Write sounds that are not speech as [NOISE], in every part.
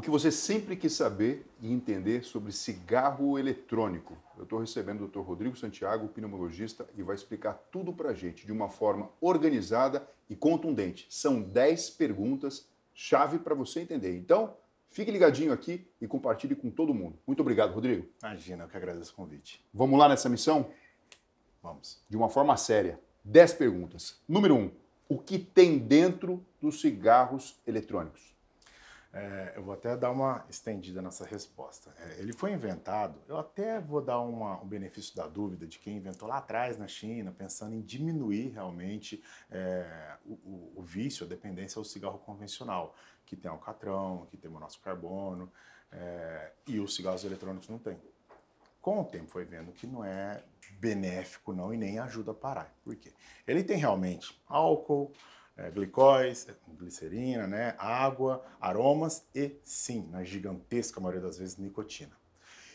O que você sempre quis saber e entender sobre cigarro eletrônico. Eu estou recebendo o Dr. Rodrigo Santiago, pneumologista, e vai explicar tudo para a gente de uma forma organizada e contundente. São 10 perguntas chave para você entender. Então, fique ligadinho aqui e compartilhe com todo mundo. Muito obrigado, Rodrigo. Imagina, eu que agradeço o convite. Vamos lá nessa missão? Vamos. De uma forma séria. 10 perguntas. Número 1. Um, o que tem dentro dos cigarros eletrônicos? É, eu vou até dar uma estendida nessa resposta. É, ele foi inventado, eu até vou dar uma, um benefício da dúvida de quem inventou lá atrás na China, pensando em diminuir realmente é, o, o, vício, a dependência ao cigarro convencional, que tem alcatrão, que tem monóxido carbono, é, e os cigarros eletrônicos não tem. Com o tempo foi vendo que não é benéfico não e nem ajuda a parar. Por quê? Ele tem realmente álcool, é, glicóis, é, glicerina, né, água, aromas e, sim, na gigantesca maioria das vezes, nicotina.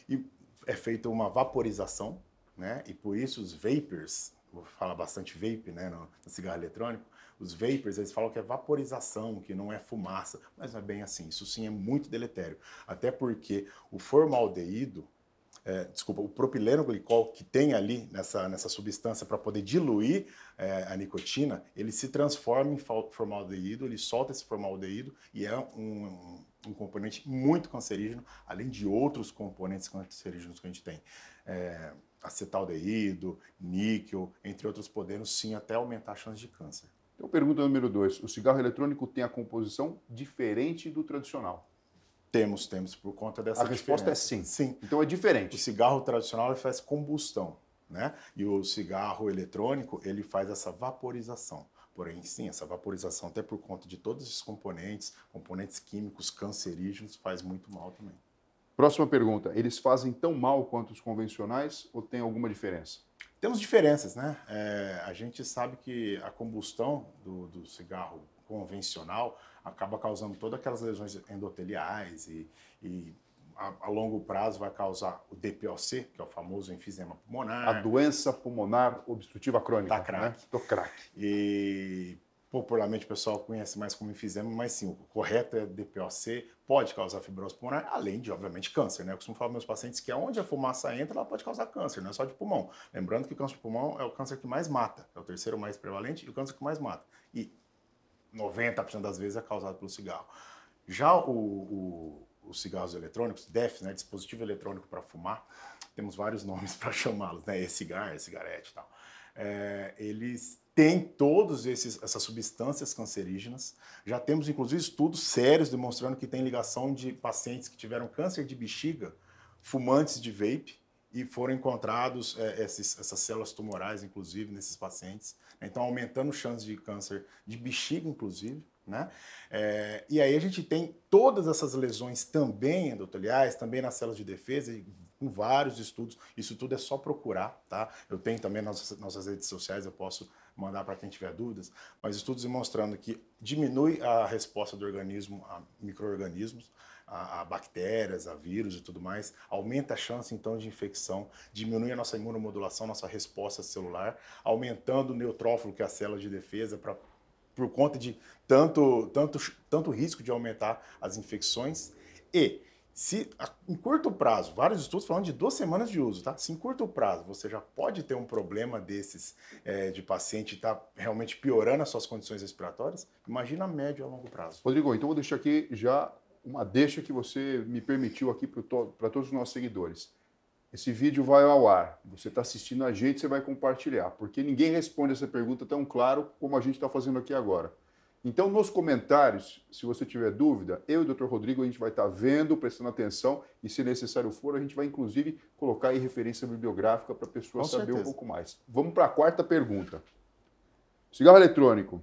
E é feita uma vaporização, né, e por isso os vapors, vou falar bastante vape né, no, no cigarro eletrônico, os vapors, eles falam que é vaporização, que não é fumaça, mas não é bem assim. Isso sim é muito deletério. Até porque o formaldeído, é, desculpa, o propileno glicol que tem ali nessa, nessa substância para poder diluir é, a nicotina, ele se transforma em formaldeído, ele solta esse formaldeído e é um, um, componente muito cancerígeno, além de outros componentes cancerígenos que a gente tem. É, acetaldeído, níquel, entre outros, podendo sim até aumentar a chance de câncer. Então, pergunta número dois: o cigarro eletrônico tem a composição diferente do tradicional? Temos, temos, por conta dessa A resposta diferença. é sim. Sim. Então é diferente. O cigarro tradicional ele faz combustão, né? E o cigarro eletrônico ele faz essa vaporização. Porém, sim, essa vaporização, até por conta de todos esses componentes, componentes químicos cancerígenos, faz muito mal também. Próxima pergunta: eles fazem tão mal quanto os convencionais ou tem alguma diferença? Temos diferenças, né? É, a gente sabe que a combustão do, do cigarro convencional acaba causando todas aquelas lesões endoteliais e, e a, a, longo prazo vai causar o DPOC, que é o famoso enfisema pulmonar. A doença pulmonar obstrutiva crônica. Da crack. Né? Do crack. E popularmente o pessoal conhece mais como enfisema, mas sim, o correto é DPOC, pode causar fibrose pulmonar, além de, obviamente, câncer. Né? Eu costumo falar para meus pacientes que onde a fumaça entra, ela pode causar câncer, não é só de pulmão. Lembrando que o câncer de pulmão é o câncer que mais mata, é o terceiro mais prevalente e o câncer que mais mata. E 90% das vezes é causado pelo cigarro. Já o, o, os cigarros eletrônicos, DEF, né, dispositivo eletrônico para fumar, temos vários nomes [LAUGHS] para chamá-los, né, e-cigar, e-cigarette e tal. É, eles têm todas essas substâncias cancerígenas. Já temos, inclusive, estudos sérios demonstrando que tem ligação de pacientes que tiveram câncer de bexiga, fumantes de vape, e foram encontrados é, esses, essas células tumorais, inclusive, nesses pacientes. Então, aumentando chances de câncer de bexiga, inclusive. Né? É, e aí a gente tem todas essas lesões também endoteliais, também nas células de defesa, com vários estudos. Isso tudo é só procurar, tá? Eu tenho também nas nossas redes sociais, eu posso mandar para quem tiver dúvidas, mas estudos demonstrando que diminui a resposta do organismo a micro-organismos, a, a, bactérias, a vírus e tudo mais, aumenta a chance então de infecção, diminui a nossa imunomodulação, nossa resposta celular, aumentando o neutrófilo, que é a célula de defesa, pra, por conta de tanto, tanto, tanto risco de aumentar as infecções e se em curto prazo, vários estudos falando de duas semanas de uso, tá? Se em curto prazo você já pode ter um problema desses é, de paciente tá realmente piorando as suas condições respiratórias, imagina médio a longo prazo. Rodrigo, então vou deixar aqui já uma deixa que você me permitiu aqui para todos os nossos seguidores. Esse vídeo vai ao ar. Você está assistindo a gente, você vai compartilhar, porque ninguém responde essa pergunta tão claro como a gente está fazendo aqui agora. Então, nos comentários, se você tiver dúvida, eu e o Dr. Rodrigo a gente vai estar tá vendo, prestando atenção e, se necessário for, a gente vai inclusive colocar aí referência bibliográfica para a pessoa Com saber certeza. um pouco mais. Vamos para a quarta pergunta. Cigarro eletrônico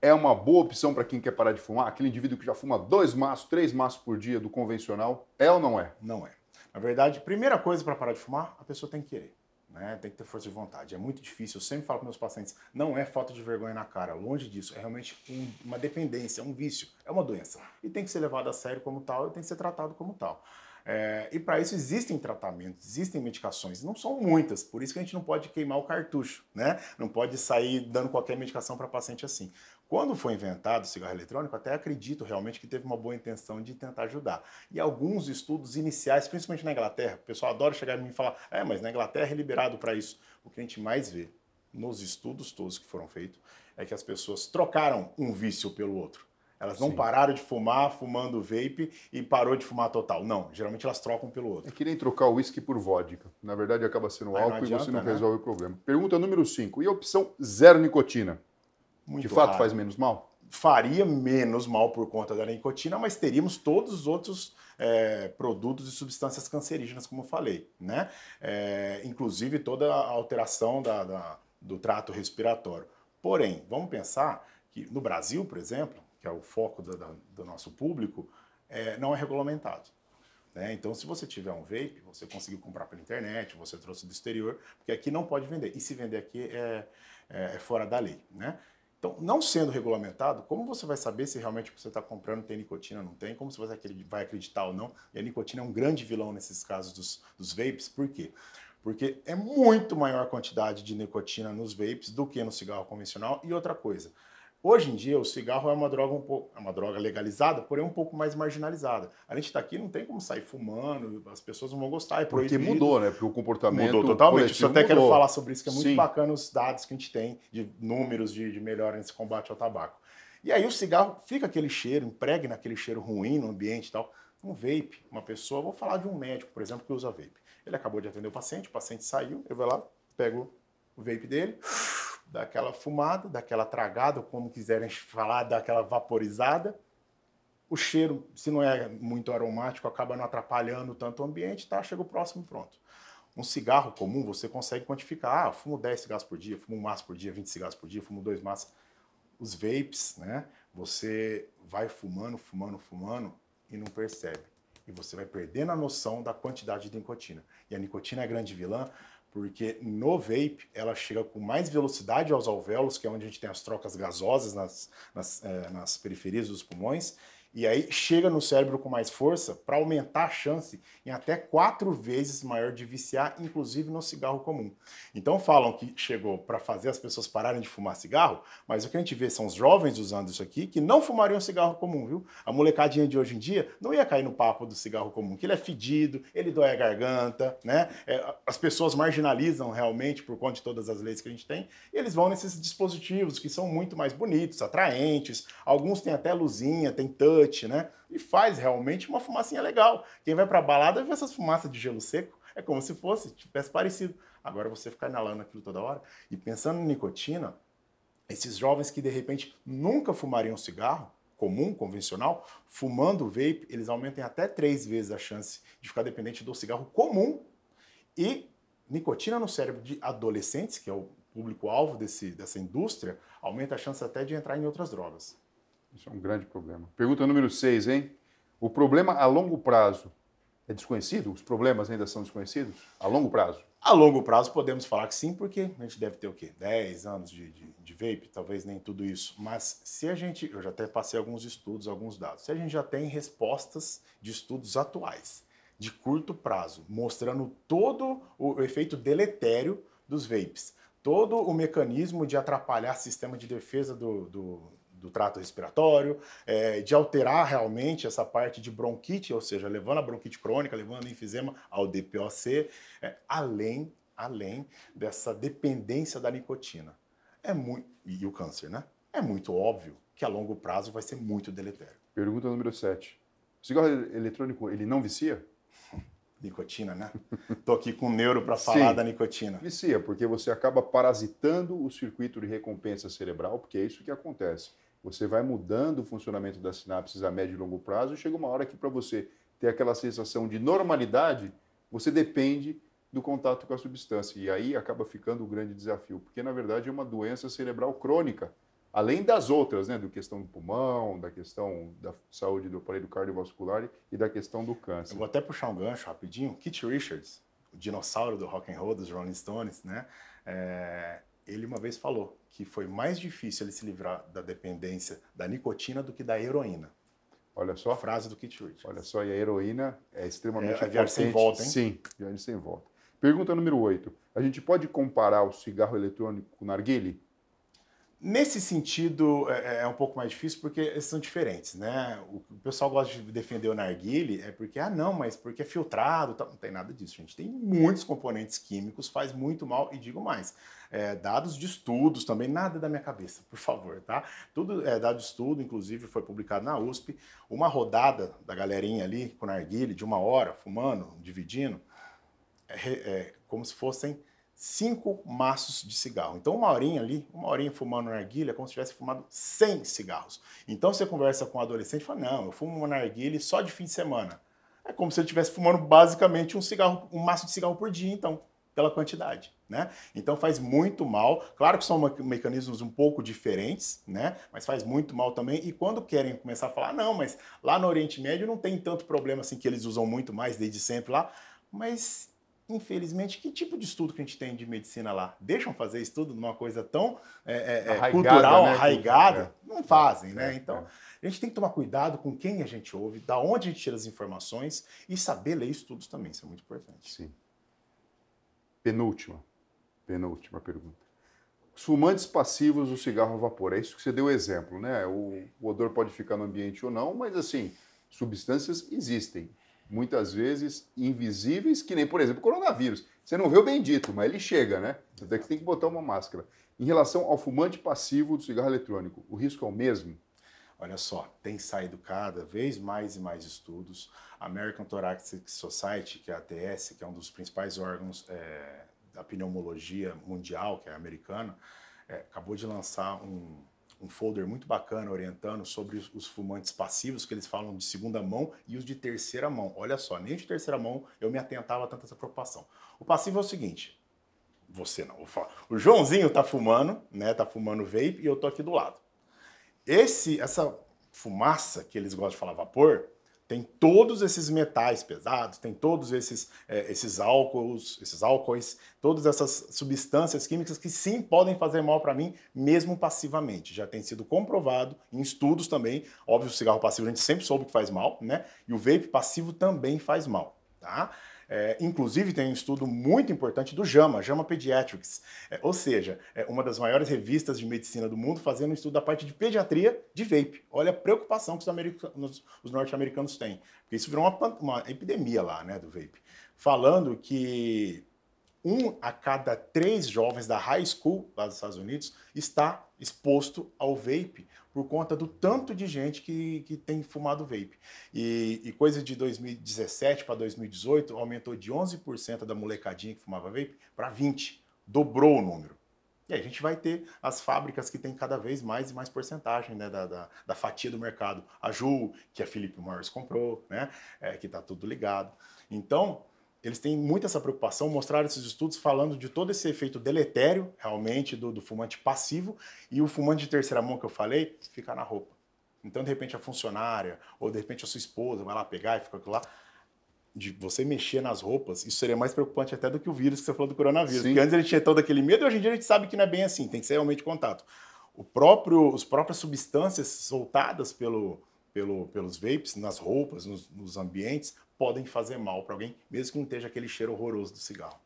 é uma boa opção para quem quer parar de fumar? Aquele indivíduo que já fuma dois maços, três maços por dia do convencional, é ou não é? Não é. Na verdade, primeira coisa para parar de fumar, a pessoa tem que querer. Né? Tem que ter força de vontade. É muito difícil. Eu sempre falo para meus pacientes: não é falta de vergonha na cara. Longe disso. É realmente um, uma dependência, um vício. É uma doença. E tem que ser levado a sério como tal e tem que ser tratado como tal. É, e para isso existem tratamentos, existem medicações, não são muitas, por isso que a gente não pode queimar o cartucho, né? Não pode sair dando qualquer medicação para paciente assim. Quando foi inventado o cigarro eletrônico, até acredito realmente que teve uma boa intenção de tentar ajudar. E alguns estudos iniciais, principalmente na Inglaterra, o pessoal adora chegar em mim e falar: é, mas na Inglaterra é liberado para isso. O que a gente mais vê nos estudos todos que foram feitos é que as pessoas trocaram um vício pelo outro. Elas não Sim. pararam de fumar fumando vape e parou de fumar total. Não, geralmente elas trocam pelo outro. É que nem trocar o uísque por vodka. Na verdade, acaba sendo Aí álcool adianta, e você não né? resolve o problema. Pergunta número 5. E a opção zero nicotina? Muito de fato raro. faz menos mal? Faria menos mal por conta da nicotina, mas teríamos todos os outros é, produtos e substâncias cancerígenas, como eu falei. Né? É, inclusive toda a alteração da, da, do trato respiratório. Porém, vamos pensar que no Brasil, por exemplo, que é o foco do, do nosso público, é, não é regulamentado. Né? Então, se você tiver um vape, você conseguiu comprar pela internet, você trouxe do exterior, porque aqui não pode vender. E se vender aqui é, é, é fora da lei. Né? Então, não sendo regulamentado, como você vai saber se realmente o que você está comprando tem nicotina ou não tem? Como você vai acreditar ou não? E a nicotina é um grande vilão nesses casos dos, dos vapes, por quê? Porque é muito maior a quantidade de nicotina nos vapes do que no cigarro convencional. E outra coisa, Hoje em dia, o cigarro é uma droga um pouco, é uma droga legalizada, porém um pouco mais marginalizada. A gente está aqui, não tem como sair fumando, as pessoas não vão gostar. É Porque mudou, né? Porque o comportamento mudou totalmente. Eu até mudou. quero falar sobre isso, que é muito Sim. bacana os dados que a gente tem de números de, de melhora nesse combate ao tabaco. E aí o cigarro fica aquele cheiro, impregna aquele cheiro ruim no ambiente e tal. Um vape, uma pessoa, vou falar de um médico, por exemplo, que usa vape. Ele acabou de atender o paciente, o paciente saiu, eu vou lá, pego o vape dele daquela fumada, daquela tragada, ou como quiserem falar, daquela vaporizada. O cheiro, se não é muito aromático, acaba não atrapalhando tanto o ambiente, tá? Chega o próximo pronto. Um cigarro comum, você consegue quantificar. Ah, fumo 10 cigarros por dia, fumo um maço por dia, 20 cigarros por dia, fumo dois maços. Os vapes, né? Você vai fumando, fumando, fumando e não percebe. E você vai perdendo a noção da quantidade de nicotina. E a nicotina é a grande vilã, porque no vape ela chega com mais velocidade aos alvéolos, que é onde a gente tem as trocas gasosas nas, nas, é, nas periferias dos pulmões, e aí chega no cérebro com mais força para aumentar a chance em até quatro vezes maior de viciar, inclusive no cigarro comum. Então falam que chegou para fazer as pessoas pararem de fumar cigarro, mas o que a gente vê são os jovens usando isso aqui que não fumariam cigarro comum, viu? A molecadinha de hoje em dia não ia cair no papo do cigarro comum, que ele é fedido, ele dói a garganta, né? É, as pessoas marginalizam realmente por conta de todas as leis que a gente tem, e eles vão nesses dispositivos que são muito mais bonitos, atraentes, alguns têm até luzinha, tem touch, touch, né? E faz realmente uma fumacinha legal. Quem vai para balada vê essas fumaças de gelo seco, é como se fosse, tivesse parecido. Agora você ficar inalando aquilo toda hora e pensando em nicotina, esses jovens que de repente nunca fumariam cigarro, comum, convencional, fumando vape, eles aumentam até três vezes a chance de ficar dependente do cigarro comum. E nicotina no cérebro de adolescentes, que é o público-alvo dessa indústria, aumenta a chance até de entrar em outras drogas. Isso é um grande problema. Pergunta número 6, hein? O problema a longo prazo é desconhecido? Os problemas ainda são desconhecidos? A longo prazo? A longo prazo podemos falar que sim, porque a gente deve ter o quê? 10 anos de, de, de, vape, talvez nem tudo isso. Mas se a gente, eu já até passei alguns estudos, alguns dados, se a gente já tem respostas de estudos atuais, de curto prazo, mostrando todo o efeito deletério dos vapes, todo o mecanismo de atrapalhar o sistema de defesa do, do do trato respiratório, é, de alterar realmente essa parte de bronquite, ou seja, levando a bronquite crônica, levando o enfisema ao DPOC, é, além, além dessa dependência da nicotina. É muito, e o câncer, né? É muito óbvio que a longo prazo vai ser muito deletério. Pergunta número 7. O cigarro eletrônico, ele não vicia? [LAUGHS] Nicotina, né? Tô aqui com o neuro para falar Sim, da nicotina. Vicia, porque você acaba parasitando o circuito de recompensa cerebral, porque é isso que acontece. Você vai mudando o funcionamento das sinapses a médio e longo prazo e chega uma hora que para você ter aquela sensação de normalidade, você depende do contato com a substância. E aí acaba ficando o grande desafio, porque na verdade é uma doença cerebral crônica, além das outras, né, da questão do pulmão, da questão da saúde do aparelho cardiovascular e da questão do câncer. Eu vou até puxar um gancho rapidinho. Kit Richards, o dinossauro do rock and roll dos Rolling Stones, né? É, ele uma vez falou que foi mais difícil ele se livrar da dependência da nicotina do que da heroína. Olha só. Frase do Kit Richards. Olha só, e a heroína é extremamente é, é viagem sem volta, hein? Sim, viagem sem volta. Pergunta número 8. A gente pode comparar o cigarro eletrônico com o narguile? Nesse sentido, é, é, é, um pouco mais difícil porque são diferentes, né? O, o pessoal gosta de defender o narguile é porque, ah, não, mas porque é filtrado, tá? não tem nada disso, gente. Tem muitos componentes químicos, faz muito mal, e digo mais, é, dados de estudos também, nada da minha cabeça, por favor, tá? Tudo é dado de estudo, inclusive foi publicado na USP, uma rodada da galerinha ali com narguile, de uma hora, fumando, dividindo, é, é como se fossem cinco maços de cigarro. Então, uma horinha ali, uma horinha fumando narguilha, é como se tivesse fumado 100 cigarros. Então, você conversa com um adolescente e fala, não, eu fumo uma narguilha só de fim de semana. É como se ele estivesse fumando basicamente um cigarro, um maço de cigarro por dia, então, pela quantidade, né? Então faz muito mal. Claro que são mecanismos um pouco diferentes, né? Mas faz muito mal também. E quando querem começar a falar, não, mas lá no Oriente Médio não tem tanto problema assim que eles usam muito mais desde sempre lá. Mas infelizmente, que tipo de estudo que a gente tem de medicina lá? Deixam fazer estudo numa coisa tão é, é, é cultural, né? arraigada? É. Não fazem, né? É, então, a gente tem que tomar cuidado com quem a gente ouve, da onde a gente tira as informações e saber ler estudos também, isso é muito importante. Sim. Penúltima, penúltima pergunta. Fumantes passivos do cigarro a vapor, é isso que você deu exemplo, né? O, o odor pode ficar no ambiente ou não, mas assim, substâncias existem muitas vezes invisíveis, que nem, por exemplo, o coronavírus. Você não vê o bendito, mas ele chega, né? Até que tem que botar uma máscara. Em relação ao fumante passivo do cigarro eletrônico, o risco é o mesmo? Olha só, tem saído cada vez mais e mais estudos. A American Thoracic Society, que é a ATS, que é um dos principais órgãos é, da pneumologia mundial, que é americana, é, acabou de lançar um, um folder muito bacana orientando sobre os, fumantes passivos, que eles falam de segunda mão, e os de terceira mão. Olha só, nem de terceira mão eu me atentava tanto a essa preocupação. O passivo é o seguinte, você não, vou falar. O Joãozinho tá fumando, né, tá fumando vape, e eu tô aqui do lado. Esse, essa fumaça, que eles gostam de falar vapor, tem todos esses metais pesados, tem todos esses, é, esses álcools, esses álcoois, todas essas substâncias químicas que sim podem fazer mal para mim, mesmo passivamente. Já tem sido comprovado em estudos também. Óbvio, o cigarro passivo a gente sempre soube que faz mal, né? E o vape passivo também faz mal, tá? É, inclusive, tem um estudo muito importante do JAMA, JAMA Pediatrics, é, ou seja, é uma das maiores revistas de medicina do mundo, fazendo um estudo da parte de pediatria de vape. Olha a preocupação que os, os norte-americanos têm, porque isso virou uma, uma epidemia lá, né, do vape. Falando que um a cada três jovens da high school lá dos Estados Unidos está exposto ao vape por conta do tanto de gente que, que tem fumado vape. E, e coisa de 2017 para 2018 aumentou de 11% da molecadinha que fumava vape para 20%. Dobrou o número. E aí a gente vai ter as fábricas que têm cada vez mais e mais porcentagem né, da, da, da, fatia do mercado. A Ju, que a Philip Morris comprou, né, é, que está tudo ligado. Então, eles têm muito essa preocupação, mostraram esses estudos falando de todo esse efeito deletério, realmente, do, do, fumante passivo, e o fumante de terceira mão que eu falei, fica na roupa. Então, de repente, a funcionária, ou de repente a sua esposa vai lá pegar e fica lá. De você mexer nas roupas, isso seria mais preocupante até do que o vírus que você falou do coronavírus. Sim. Porque antes ele tinha todo aquele medo, e hoje em dia a gente sabe que não é bem assim, tem que ser realmente contato. O próprio, as próprias substâncias soltadas pelo, pelo, pelos vapes nas roupas, nos, nos ambientes, podem fazer mal para alguém, mesmo que não esteja aquele cheiro horroroso do cigarro.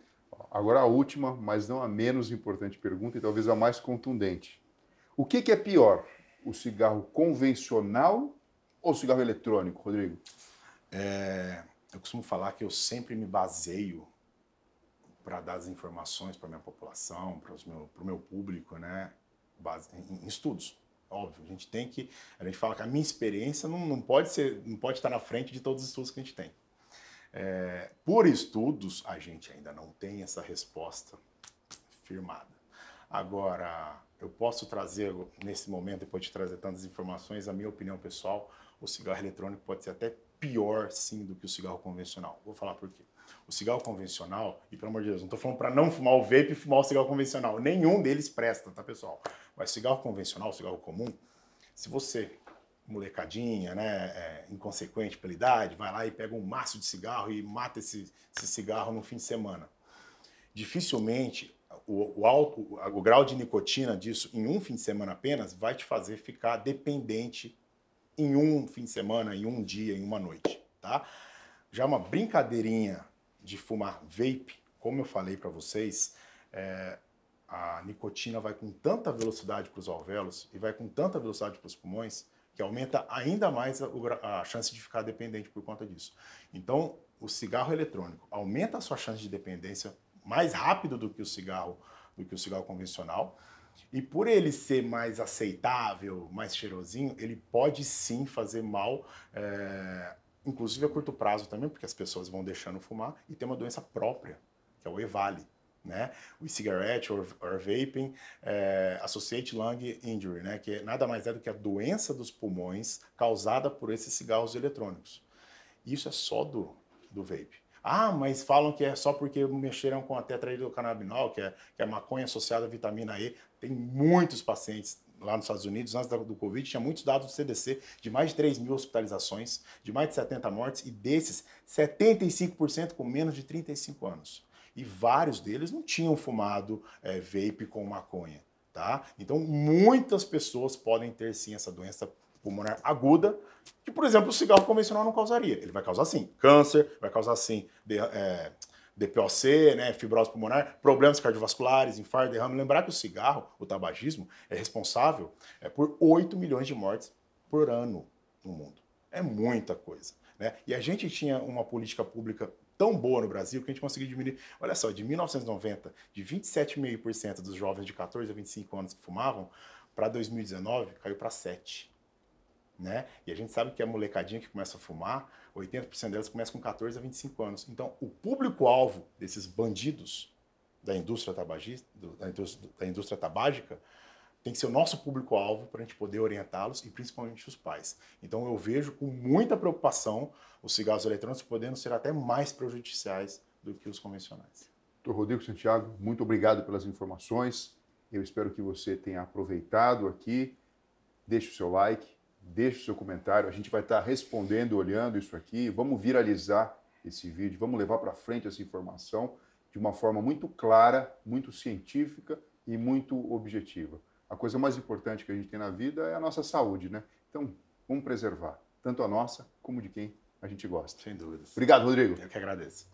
Agora a última, mas não a menos importante pergunta e talvez a mais contundente. O que, que é pior, o cigarro convencional ou o cigarro eletrônico, Rodrigo? É, eu costumo falar que eu sempre me baseio para dar as informações para minha população, para o meu, meu público, né, base, em, em estudos. Óbvio, a gente tem que. A gente fala que a minha experiência não, não pode ser, não pode estar na frente de todos os estudos que a gente tem. É, por estudos, a gente ainda não tem essa resposta firmada. Agora, eu posso trazer, nesse momento, depois de trazer tantas informações, a minha opinião pessoal, o cigarro eletrônico pode ser até pior, sim, do que o cigarro convencional. Vou falar por quê. O cigarro convencional, e pelo amor de Deus, não estou falando para não fumar o vape e fumar o cigarro convencional. Nenhum deles presta, tá, pessoal? Mas cigarro convencional, cigarro comum, se você molecadinha, né, é, inconsequente pela idade, vai lá e pega um maço de cigarro e mata esse, esse cigarro no fim de semana. Dificilmente o, o, alto, o, grau de nicotina disso em um fim de semana apenas vai te fazer ficar dependente em um fim de semana, em um dia, em uma noite, tá? Já uma brincadeirinha de fumar vape, como eu falei para vocês, é, a nicotina vai com tanta velocidade para os alvéolos e vai com tanta velocidade para os pulmões que aumenta ainda mais a, a, chance de ficar dependente por conta disso. Então, o cigarro eletrônico aumenta a sua chance de dependência mais rápido do que o cigarro, do que o cigarro convencional. E por ele ser mais aceitável, mais cheirosinho, ele pode sim fazer mal, é, inclusive a curto prazo também, porque as pessoas vão deixando fumar e tem uma doença própria, que é o EVALI né? O e-cigarette or, or vaping é, associate lung injury, né? Que nada mais é do que a doença dos pulmões causada por esses cigarros eletrônicos. Isso é só do, do vape. Ah, mas falam que é só porque mexeram com a tetrahidrocannabinol, que é, que é maconha associada à vitamina E. Tem muitos pacientes lá nos Estados Unidos, antes do Covid, tinha muitos dados do CDC de mais de 3 mil hospitalizações, de mais de 70 mortes, e desses, 75% com menos de 35 anos e vários deles não tinham fumado é, vape com maconha. Tá? Então, muitas pessoas podem ter sim essa doença pulmonar aguda, que, por exemplo, o cigarro convencional não causaria. Ele vai causar sim câncer, vai causar sim de, é, DPOC, né, fibrose pulmonar, problemas cardiovasculares, infarto, derrame. Lembrar que o cigarro, o tabagismo, é responsável é, por 8 milhões de mortes por ano no mundo. É muita coisa. Né? E a gente tinha uma política pública tão boa no Brasil que a gente conseguiu diminuir. Olha só, de 1990, de 27,5% dos jovens de 14 a 25 anos que fumavam, para 2019 caiu para 7%. Né? E a gente sabe que a molecadinha que começa a fumar, 80% delas começa com 14 a 25 anos. Então, o público-alvo desses bandidos da indústria tabagista, da indústria, da indústria tabágica, tem que ser o nosso público-alvo para a gente poder orientá-los e principalmente os pais. Então eu vejo com muita preocupação os cigarros eletrônicos podendo ser até mais prejudiciais do que os convencionais. Doutor Rodrigo Santiago, muito obrigado pelas informações. Eu espero que você tenha aproveitado aqui. Deixe o seu like, deixe o seu comentário. A gente vai estar respondendo, olhando isso aqui. Vamos viralizar esse vídeo, vamos levar para frente essa informação de uma forma muito clara, muito científica e muito objetiva a coisa mais importante que a gente tem na vida é a nossa saúde, né? Então, vamos preservar, tanto a nossa como de quem a gente gosta. Sem dúvidas. Obrigado, Rodrigo. Eu que agradeço.